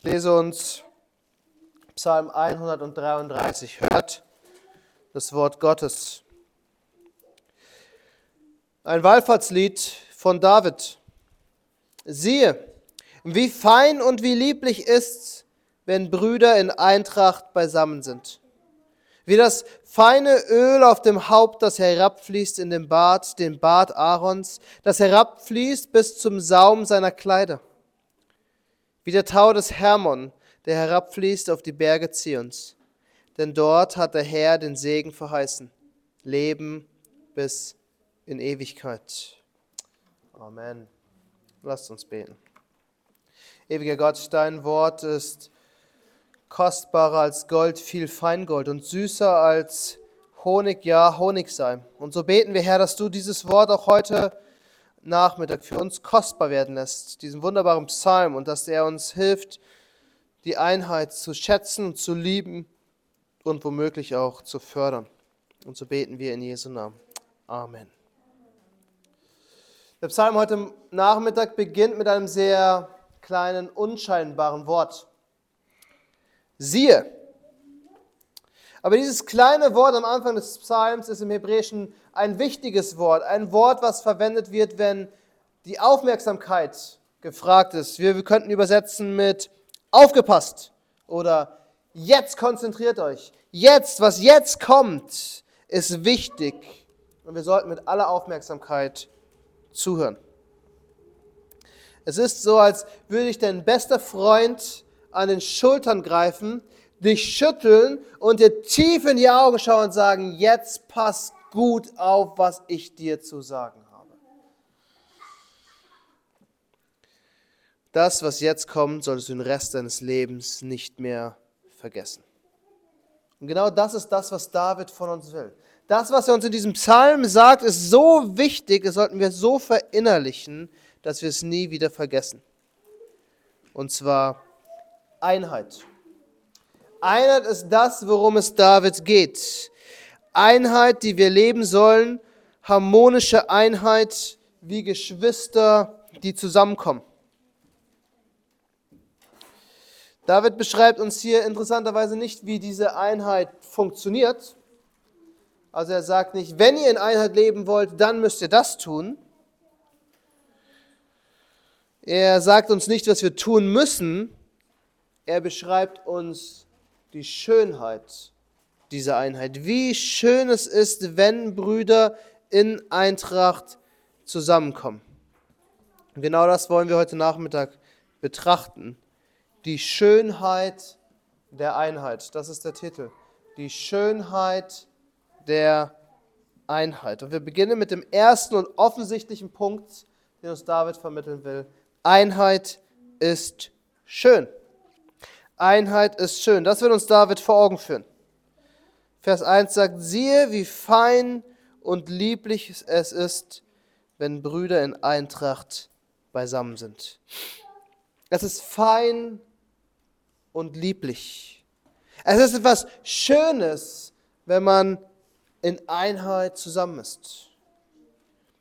Ich lese uns Psalm 133. Hört das Wort Gottes. Ein Wallfahrtslied von David. Siehe, wie fein und wie lieblich ist's, wenn Brüder in Eintracht beisammen sind. Wie das feine Öl auf dem Haupt, das herabfließt in den Bart, den Bart Aarons, das herabfließt bis zum Saum seiner Kleider. Wie der Tau des Hermon, der herabfließt auf die Berge Zions. Denn dort hat der Herr den Segen verheißen. Leben bis in Ewigkeit. Amen. Lasst uns beten. Ewiger Gott, dein Wort ist kostbarer als Gold, viel Feingold und süßer als Honig, ja, Honig sei. Und so beten wir, Herr, dass du dieses Wort auch heute Nachmittag für uns kostbar werden lässt, diesen wunderbaren Psalm, und dass er uns hilft, die Einheit zu schätzen und zu lieben und womöglich auch zu fördern. Und so beten wir in Jesu Namen. Amen. Der Psalm heute Nachmittag beginnt mit einem sehr kleinen, unscheinbaren Wort siehe. Aber dieses kleine Wort am Anfang des Psalms ist im Hebräischen ein wichtiges Wort, ein Wort, was verwendet wird, wenn die Aufmerksamkeit gefragt ist. Wir, wir könnten übersetzen mit aufgepasst oder jetzt konzentriert euch. Jetzt, was jetzt kommt, ist wichtig und wir sollten mit aller Aufmerksamkeit zuhören. Es ist so, als würde ich dein bester Freund an den Schultern greifen, dich schütteln und dir tief in die Augen schauen und sagen, jetzt pass gut auf, was ich dir zu sagen habe. Das, was jetzt kommt, solltest du den Rest deines Lebens nicht mehr vergessen. Und genau das ist das, was David von uns will. Das, was er uns in diesem Psalm sagt, ist so wichtig, das sollten wir so verinnerlichen, dass wir es nie wieder vergessen. Und zwar Einheit. Einheit ist das, worum es David geht. Einheit, die wir leben sollen, harmonische Einheit wie Geschwister, die zusammenkommen. David beschreibt uns hier interessanterweise nicht, wie diese Einheit funktioniert. Also er sagt nicht, wenn ihr in Einheit leben wollt, dann müsst ihr das tun. Er sagt uns nicht, was wir tun müssen, er beschreibt uns die Schönheit dieser Einheit. Wie schön es ist, wenn Brüder in Eintracht zusammenkommen. Und genau das wollen wir heute Nachmittag betrachten. Die Schönheit der Einheit. Das ist der Titel. Die Schönheit der Einheit. Und wir beginnen mit dem ersten und offensichtlichen Punkt, den uns David vermitteln will. Einheit ist schön. Einheit ist schön. Das wird uns David vor Augen führen. Vers 1 sagt, siehe, wie fein und lieblich es ist, wenn Brüder in Eintracht beisammen sind. Es ist fein und lieblich. Es ist etwas Schönes, wenn man in Einheit zusammen ist.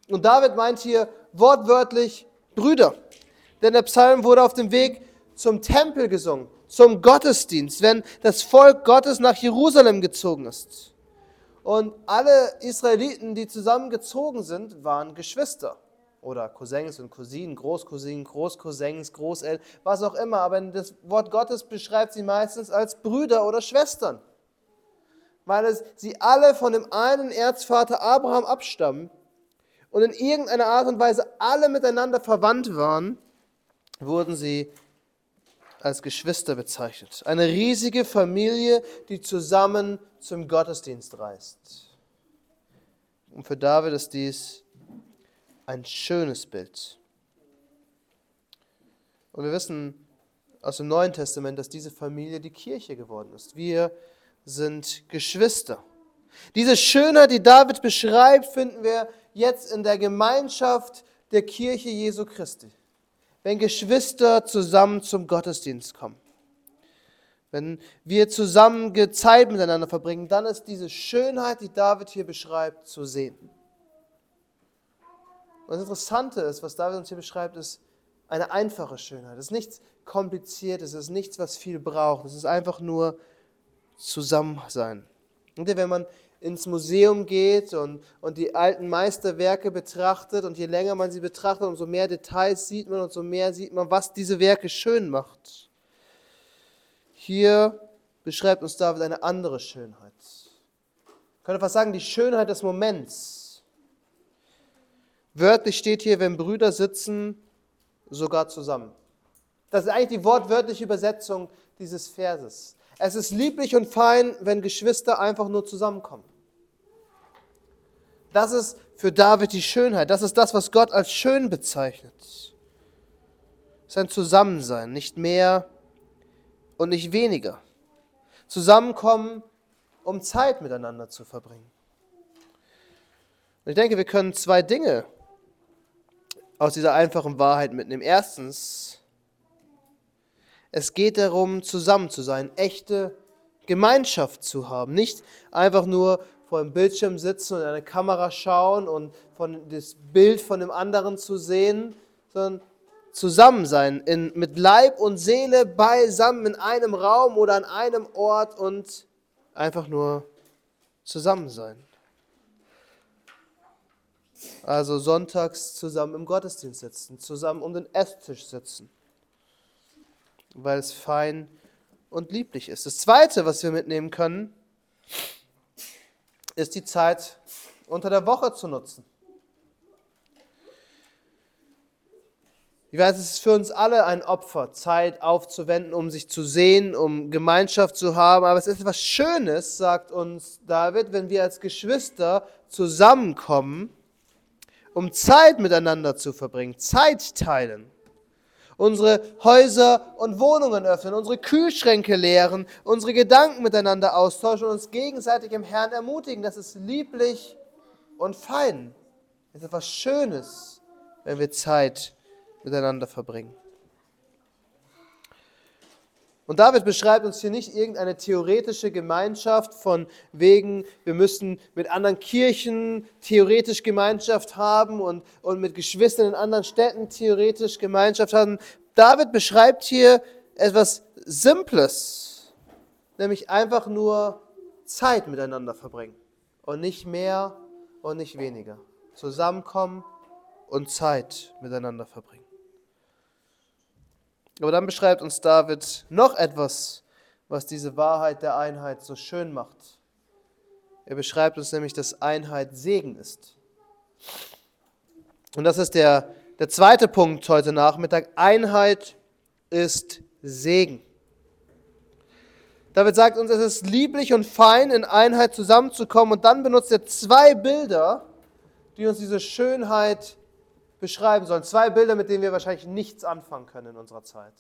Und David meint hier wortwörtlich Brüder. Denn der Psalm wurde auf dem Weg zum Tempel gesungen zum Gottesdienst, wenn das Volk Gottes nach Jerusalem gezogen ist. Und alle Israeliten, die zusammengezogen sind, waren Geschwister oder Cousins und Cousinen, Großcousinen, Großcousins, Großeltern, was auch immer. Aber das Wort Gottes beschreibt sie meistens als Brüder oder Schwestern, weil es, sie alle von dem einen Erzvater Abraham abstammen und in irgendeiner Art und Weise alle miteinander verwandt waren, wurden sie als Geschwister bezeichnet. Eine riesige Familie, die zusammen zum Gottesdienst reist. Und für David ist dies ein schönes Bild. Und wir wissen aus dem Neuen Testament, dass diese Familie die Kirche geworden ist. Wir sind Geschwister. Diese Schönheit, die David beschreibt, finden wir jetzt in der Gemeinschaft der Kirche Jesu Christi wenn Geschwister zusammen zum Gottesdienst kommen. Wenn wir zusammen Zeit miteinander verbringen, dann ist diese Schönheit, die David hier beschreibt, zu sehen. Und das Interessante ist, was David uns hier beschreibt, ist eine einfache Schönheit. Es ist nichts kompliziert, es ist nichts, was viel braucht. Es ist einfach nur Zusammensein. Und wenn man ins Museum geht und, und die alten Meisterwerke betrachtet und je länger man sie betrachtet, umso mehr Details sieht man und so mehr sieht man, was diese Werke schön macht. Hier beschreibt uns David eine andere Schönheit. Ich könnte fast sagen, die Schönheit des Moments. Wörtlich steht hier, wenn Brüder sitzen, sogar zusammen. Das ist eigentlich die wortwörtliche Übersetzung dieses Verses. Es ist lieblich und fein, wenn Geschwister einfach nur zusammenkommen. Das ist für David die Schönheit. Das ist das, was Gott als schön bezeichnet. Es ist ein Zusammensein, nicht mehr und nicht weniger. Zusammenkommen, um Zeit miteinander zu verbringen. Und ich denke, wir können zwei Dinge aus dieser einfachen Wahrheit mitnehmen. Erstens, es geht darum, zusammen zu sein, echte Gemeinschaft zu haben. Nicht einfach nur vor dem Bildschirm sitzen und in eine Kamera schauen und von das Bild von dem anderen zu sehen, sondern zusammen sein, in, mit Leib und Seele beisammen in einem Raum oder an einem Ort und einfach nur zusammen sein. Also sonntags zusammen im Gottesdienst sitzen, zusammen um den Esstisch sitzen weil es fein und lieblich ist. Das Zweite, was wir mitnehmen können, ist die Zeit unter der Woche zu nutzen. Ich weiß, es ist für uns alle ein Opfer, Zeit aufzuwenden, um sich zu sehen, um Gemeinschaft zu haben. Aber es ist etwas Schönes, sagt uns David, wenn wir als Geschwister zusammenkommen, um Zeit miteinander zu verbringen, Zeit teilen unsere Häuser und Wohnungen öffnen, unsere Kühlschränke leeren, unsere Gedanken miteinander austauschen und uns gegenseitig im Herrn ermutigen. Das ist lieblich und fein. Das ist etwas Schönes, wenn wir Zeit miteinander verbringen. Und David beschreibt uns hier nicht irgendeine theoretische Gemeinschaft von wegen, wir müssen mit anderen Kirchen theoretisch Gemeinschaft haben und, und mit Geschwistern in anderen Städten theoretisch Gemeinschaft haben. David beschreibt hier etwas Simples, nämlich einfach nur Zeit miteinander verbringen und nicht mehr und nicht weniger. Zusammenkommen und Zeit miteinander verbringen. Aber dann beschreibt uns David noch etwas, was diese Wahrheit der Einheit so schön macht. Er beschreibt uns nämlich, dass Einheit Segen ist. Und das ist der, der zweite Punkt heute Nachmittag. Einheit ist Segen. David sagt uns, es ist lieblich und fein, in Einheit zusammenzukommen. Und dann benutzt er zwei Bilder, die uns diese Schönheit beschreiben sollen. Zwei Bilder, mit denen wir wahrscheinlich nichts anfangen können in unserer Zeit,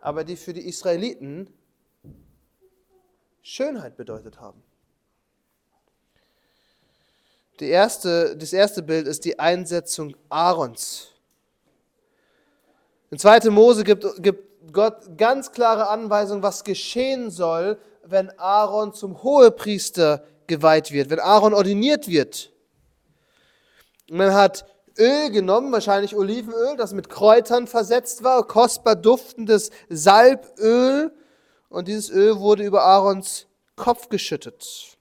aber die für die Israeliten Schönheit bedeutet haben. Die erste, das erste Bild ist die Einsetzung Aarons. In 2. Mose gibt, gibt Gott ganz klare Anweisungen, was geschehen soll, wenn Aaron zum Hohepriester geweiht wird, wenn Aaron ordiniert wird. Man hat Öl genommen, wahrscheinlich Olivenöl, das mit Kräutern versetzt war, kostbar duftendes Salböl. Und dieses Öl wurde über Aarons Kopf geschüttet.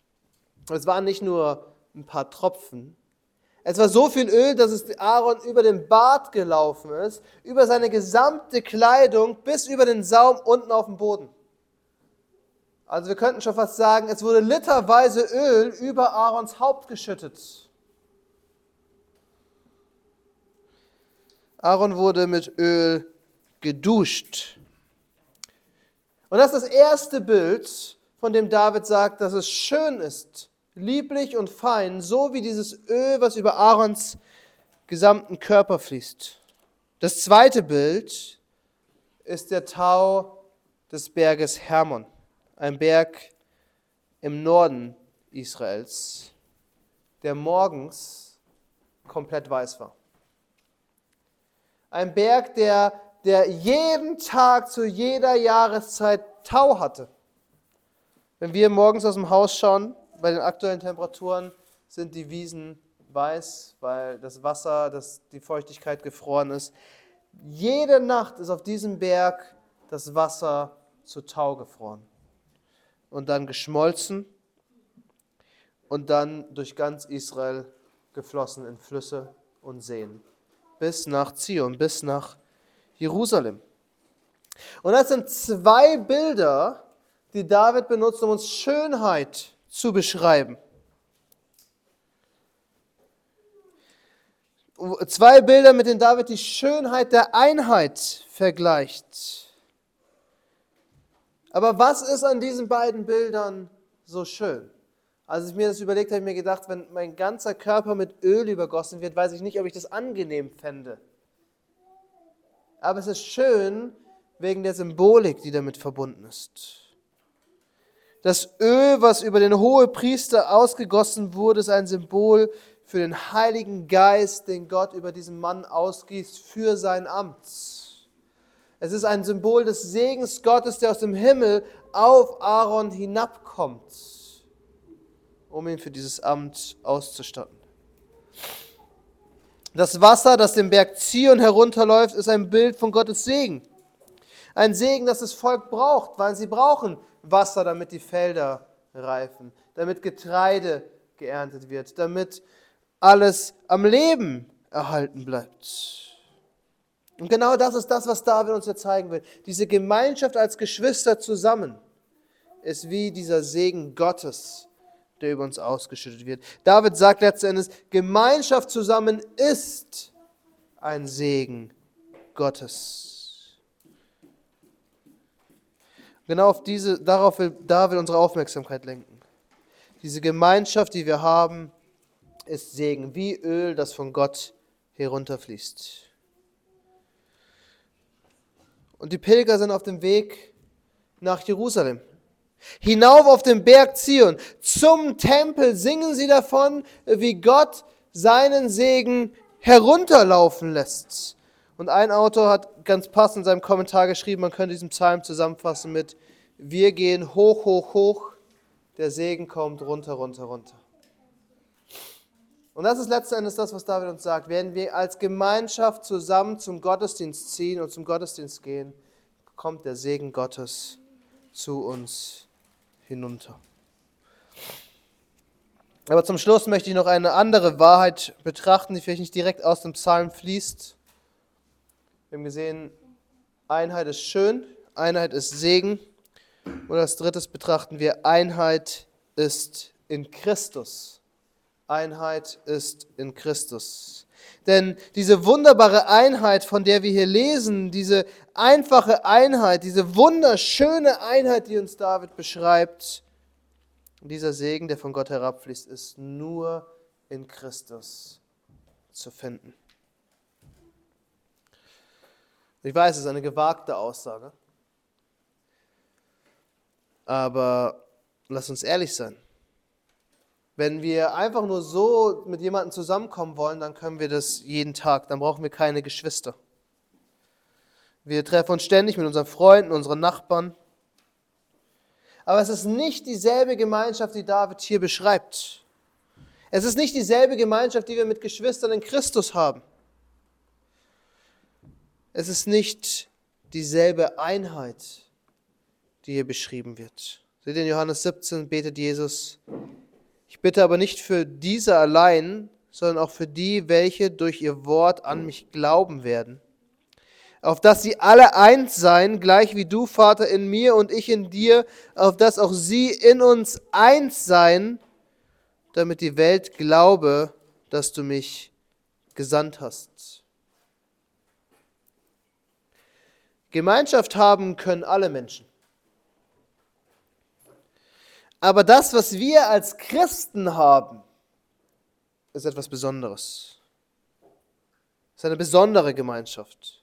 Es waren nicht nur ein paar Tropfen. Es war so viel Öl, dass es Aaron über den Bart gelaufen ist, über seine gesamte Kleidung bis über den Saum unten auf dem Boden. Also wir könnten schon fast sagen, es wurde literweise Öl über Aarons Haupt geschüttet. Aaron wurde mit Öl geduscht. Und das ist das erste Bild, von dem David sagt, dass es schön ist, lieblich und fein, so wie dieses Öl, was über Aarons gesamten Körper fließt. Das zweite Bild ist der Tau des Berges Hermon, ein Berg im Norden Israels, der morgens komplett weiß war. Ein Berg, der, der jeden Tag zu jeder Jahreszeit Tau hatte. Wenn wir morgens aus dem Haus schauen, bei den aktuellen Temperaturen sind die Wiesen weiß, weil das Wasser, das, die Feuchtigkeit gefroren ist. Jede Nacht ist auf diesem Berg das Wasser zu Tau gefroren und dann geschmolzen und dann durch ganz Israel geflossen in Flüsse und Seen bis nach Zion, bis nach Jerusalem. Und das sind zwei Bilder, die David benutzt, um uns Schönheit zu beschreiben. Zwei Bilder, mit denen David die Schönheit der Einheit vergleicht. Aber was ist an diesen beiden Bildern so schön? Als ich mir das überlegt habe, habe ich mir gedacht, wenn mein ganzer Körper mit Öl übergossen wird, weiß ich nicht, ob ich das angenehm fände. Aber es ist schön wegen der Symbolik, die damit verbunden ist. Das Öl, was über den Hohepriester ausgegossen wurde, ist ein Symbol für den Heiligen Geist, den Gott über diesen Mann ausgießt für sein Amt. Es ist ein Symbol des Segens Gottes, der aus dem Himmel auf Aaron hinabkommt um ihn für dieses Amt auszustatten. Das Wasser, das den Berg Zion herunterläuft, ist ein Bild von Gottes Segen. Ein Segen, das das Volk braucht, weil sie brauchen Wasser, damit die Felder reifen, damit Getreide geerntet wird, damit alles am Leben erhalten bleibt. Und genau das ist das, was David uns hier zeigen will. Diese Gemeinschaft als Geschwister zusammen ist wie dieser Segen Gottes, der über uns ausgeschüttet wird. David sagt letzten Endes, Gemeinschaft zusammen ist ein Segen Gottes. Genau auf diese, darauf will David unsere Aufmerksamkeit lenken. Diese Gemeinschaft, die wir haben, ist Segen, wie Öl, das von Gott herunterfließt. Und die Pilger sind auf dem Weg nach Jerusalem. Hinauf auf den Berg Zion, zum Tempel singen sie davon, wie Gott seinen Segen herunterlaufen lässt. Und ein Autor hat ganz passend in seinem Kommentar geschrieben, man könnte diesen Psalm zusammenfassen mit, wir gehen hoch, hoch, hoch, der Segen kommt runter, runter, runter. Und das ist letzten Endes das, was David uns sagt. Wenn wir als Gemeinschaft zusammen zum Gottesdienst ziehen und zum Gottesdienst gehen, kommt der Segen Gottes zu uns hinunter. Aber zum Schluss möchte ich noch eine andere Wahrheit betrachten, die vielleicht nicht direkt aus dem Psalm fließt. Wir haben gesehen, Einheit ist schön, Einheit ist Segen. Und als drittes betrachten wir, Einheit ist in Christus. Einheit ist in Christus. Denn diese wunderbare Einheit, von der wir hier lesen, diese einfache Einheit, diese wunderschöne Einheit, die uns David beschreibt, dieser Segen, der von Gott herabfließt, ist nur in Christus zu finden. Ich weiß, es ist eine gewagte Aussage, aber lass uns ehrlich sein. Wenn wir einfach nur so mit jemandem zusammenkommen wollen, dann können wir das jeden Tag. Dann brauchen wir keine Geschwister. Wir treffen uns ständig mit unseren Freunden, unseren Nachbarn. Aber es ist nicht dieselbe Gemeinschaft, die David hier beschreibt. Es ist nicht dieselbe Gemeinschaft, die wir mit Geschwistern in Christus haben. Es ist nicht dieselbe Einheit, die hier beschrieben wird. Seht ihr in Johannes 17 betet Jesus, ich bitte aber nicht für diese allein, sondern auch für die, welche durch ihr Wort an mich glauben werden. Auf dass sie alle eins seien, gleich wie du, Vater, in mir und ich in dir, auf dass auch sie in uns eins seien, damit die Welt glaube, dass du mich gesandt hast. Gemeinschaft haben können alle Menschen. Aber das, was wir als Christen haben, ist etwas Besonderes. Es ist eine besondere Gemeinschaft.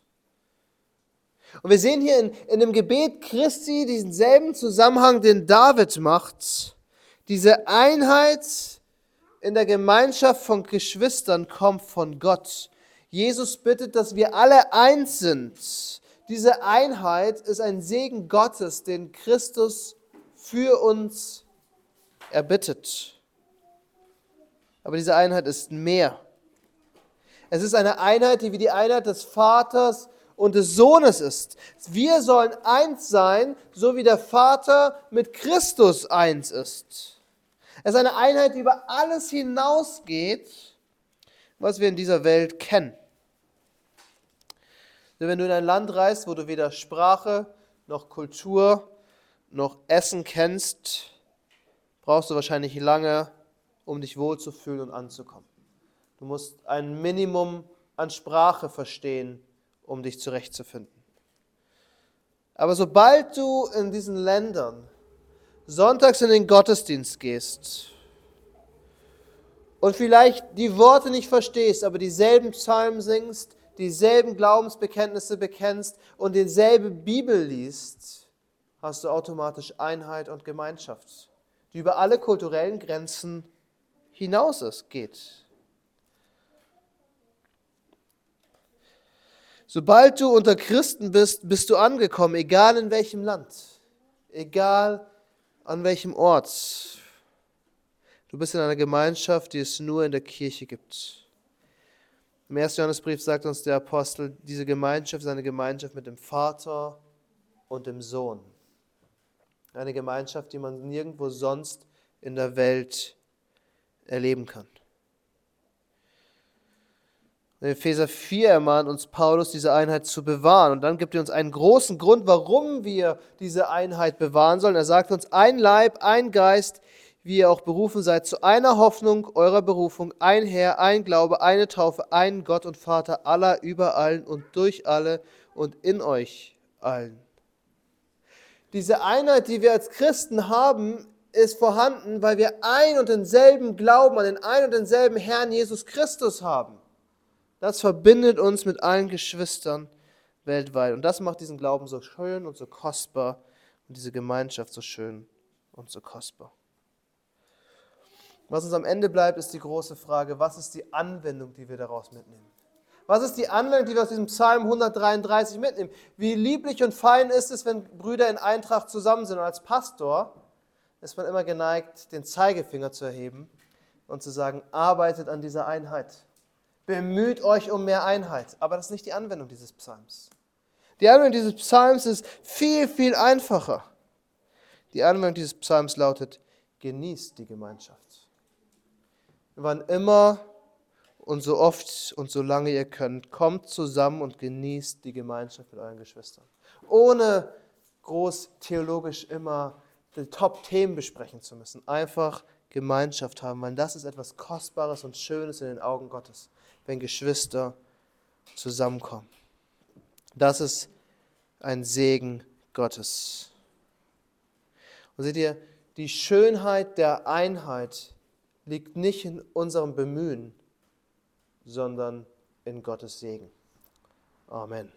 Und wir sehen hier in, in dem Gebet Christi diesen selben Zusammenhang, den David macht. Diese Einheit in der Gemeinschaft von Geschwistern kommt von Gott. Jesus bittet, dass wir alle eins sind. Diese Einheit ist ein Segen Gottes, den Christus für uns erbittet. Aber diese Einheit ist mehr. Es ist eine Einheit, die wie die Einheit des Vaters und des Sohnes ist. Wir sollen eins sein, so wie der Vater mit Christus eins ist. Es ist eine Einheit, die über alles hinausgeht, was wir in dieser Welt kennen. Denn wenn du in ein Land reist, wo du weder Sprache noch Kultur noch Essen kennst, brauchst du wahrscheinlich lange, um dich wohlzufühlen und anzukommen. Du musst ein Minimum an Sprache verstehen, um dich zurechtzufinden. Aber sobald du in diesen Ländern sonntags in den Gottesdienst gehst und vielleicht die Worte nicht verstehst, aber dieselben Psalmen singst, dieselben Glaubensbekenntnisse bekennst und dieselbe Bibel liest, hast du automatisch Einheit und Gemeinschaft, die über alle kulturellen Grenzen hinaus ist, geht. Sobald du unter Christen bist, bist du angekommen, egal in welchem Land, egal an welchem Ort. Du bist in einer Gemeinschaft, die es nur in der Kirche gibt. Im 1. Johannesbrief sagt uns der Apostel, diese Gemeinschaft ist eine Gemeinschaft mit dem Vater und dem Sohn. Eine Gemeinschaft, die man nirgendwo sonst in der Welt erleben kann. In Epheser 4 ermahnt uns Paulus, diese Einheit zu bewahren. Und dann gibt er uns einen großen Grund, warum wir diese Einheit bewahren sollen. Er sagt uns, ein Leib, ein Geist, wie ihr auch berufen seid, zu einer Hoffnung eurer Berufung, ein Herr, ein Glaube, eine Taufe, ein Gott und Vater aller, über allen und durch alle und in euch allen. Diese Einheit, die wir als Christen haben, ist vorhanden, weil wir ein und denselben Glauben an den ein und denselben Herrn Jesus Christus haben. Das verbindet uns mit allen Geschwistern weltweit. Und das macht diesen Glauben so schön und so kostbar und diese Gemeinschaft so schön und so kostbar. Was uns am Ende bleibt, ist die große Frage, was ist die Anwendung, die wir daraus mitnehmen? Was ist die Anwendung, die wir aus diesem Psalm 133 mitnehmen? Wie lieblich und fein ist es, wenn Brüder in Eintracht zusammen sind. Und als Pastor ist man immer geneigt, den Zeigefinger zu erheben und zu sagen, arbeitet an dieser Einheit. Bemüht euch um mehr Einheit. Aber das ist nicht die Anwendung dieses Psalms. Die Anwendung dieses Psalms ist viel, viel einfacher. Die Anwendung dieses Psalms lautet, genießt die Gemeinschaft. Wann immer und so oft und so lange ihr könnt, kommt zusammen und genießt die Gemeinschaft mit euren Geschwistern. Ohne groß theologisch immer die Top-Themen besprechen zu müssen. Einfach Gemeinschaft haben, weil das ist etwas Kostbares und Schönes in den Augen Gottes wenn Geschwister zusammenkommen. Das ist ein Segen Gottes. Und seht ihr, die Schönheit der Einheit liegt nicht in unserem Bemühen, sondern in Gottes Segen. Amen.